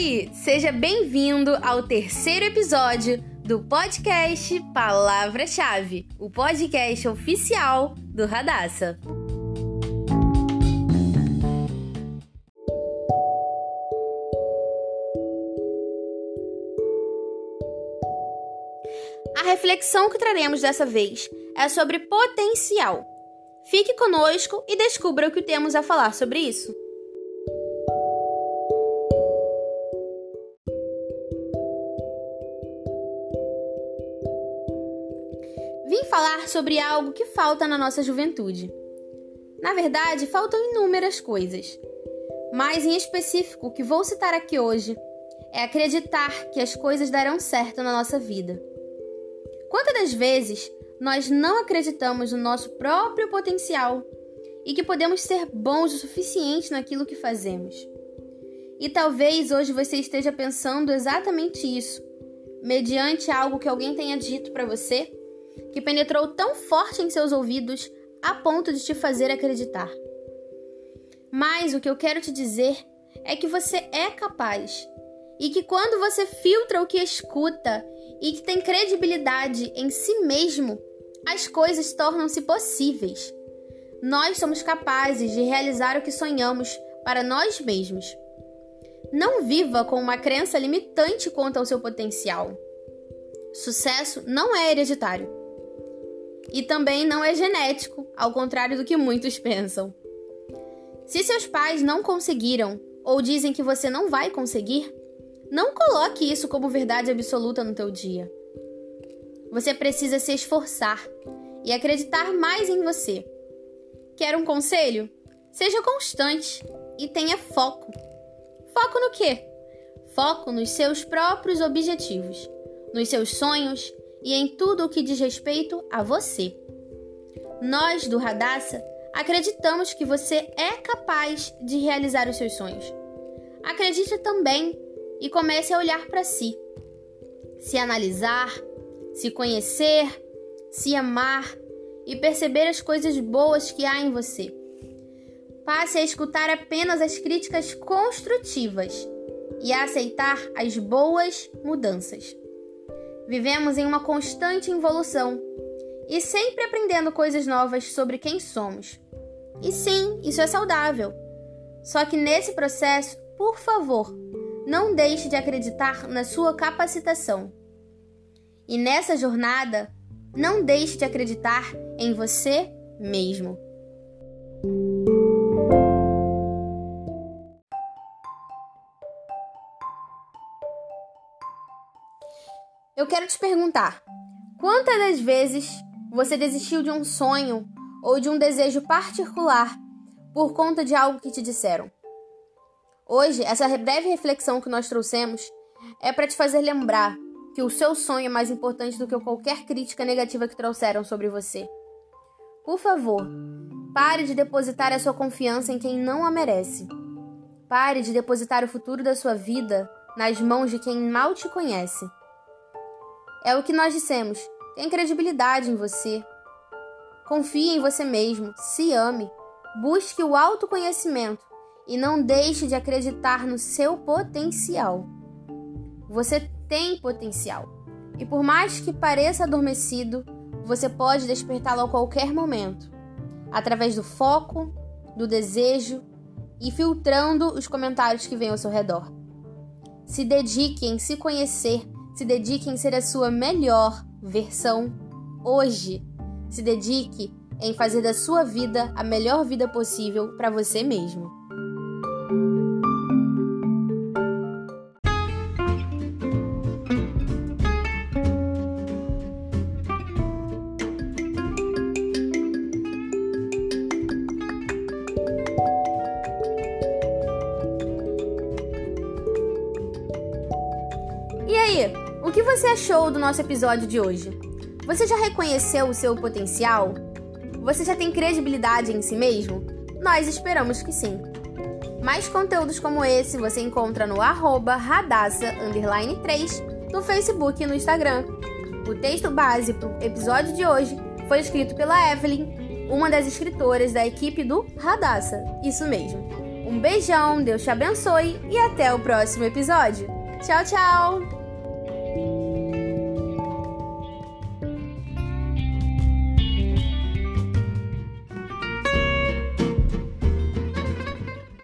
Oi, seja bem-vindo ao terceiro episódio do podcast Palavra-Chave, o podcast oficial do Radassa. A reflexão que traremos dessa vez é sobre potencial. Fique conosco e descubra o que temos a falar sobre isso. Vim falar sobre algo que falta na nossa juventude. Na verdade, faltam inúmeras coisas. Mas em específico, o que vou citar aqui hoje é acreditar que as coisas darão certo na nossa vida. Quantas das vezes nós não acreditamos no nosso próprio potencial e que podemos ser bons o suficiente naquilo que fazemos? E talvez hoje você esteja pensando exatamente isso, mediante algo que alguém tenha dito para você, que penetrou tão forte em seus ouvidos a ponto de te fazer acreditar. Mas o que eu quero te dizer é que você é capaz e que quando você filtra o que escuta e que tem credibilidade em si mesmo, as coisas tornam-se possíveis. Nós somos capazes de realizar o que sonhamos para nós mesmos. Não viva com uma crença limitante quanto ao seu potencial. Sucesso não é hereditário. E também não é genético, ao contrário do que muitos pensam. Se seus pais não conseguiram ou dizem que você não vai conseguir, não coloque isso como verdade absoluta no teu dia. Você precisa se esforçar e acreditar mais em você. Quer um conselho? Seja constante e tenha foco. Foco no quê? Foco nos seus próprios objetivos, nos seus sonhos e em tudo o que diz respeito a você. Nós do Radassa acreditamos que você é capaz de realizar os seus sonhos. Acredite também e comece a olhar para si, se analisar, se conhecer, se amar e perceber as coisas boas que há em você. Passe a escutar apenas as críticas construtivas e a aceitar as boas mudanças. Vivemos em uma constante evolução e sempre aprendendo coisas novas sobre quem somos. E sim, isso é saudável. Só que nesse processo, por favor, não deixe de acreditar na sua capacitação. E nessa jornada, não deixe de acreditar em você mesmo. Eu quero te perguntar: quantas das vezes você desistiu de um sonho ou de um desejo particular por conta de algo que te disseram? Hoje, essa breve reflexão que nós trouxemos é para te fazer lembrar que o seu sonho é mais importante do que qualquer crítica negativa que trouxeram sobre você. Por favor, pare de depositar a sua confiança em quem não a merece. Pare de depositar o futuro da sua vida nas mãos de quem mal te conhece. É o que nós dissemos. Tem credibilidade em você. Confie em você mesmo, se ame, busque o autoconhecimento e não deixe de acreditar no seu potencial. Você tem potencial. E por mais que pareça adormecido, você pode despertá-lo a qualquer momento, através do foco, do desejo e filtrando os comentários que vêm ao seu redor. Se dedique em se conhecer, se dedique em ser a sua melhor versão hoje. Se dedique em fazer da sua vida a melhor vida possível para você mesmo. O que você achou do nosso episódio de hoje? Você já reconheceu o seu potencial? Você já tem credibilidade em si mesmo? Nós esperamos que sim. Mais conteúdos como esse você encontra no arroba radassa 3 no Facebook e no Instagram. O texto base para o episódio de hoje foi escrito pela Evelyn, uma das escritoras da equipe do Radassa. Isso mesmo. Um beijão, Deus te abençoe e até o próximo episódio. Tchau, tchau!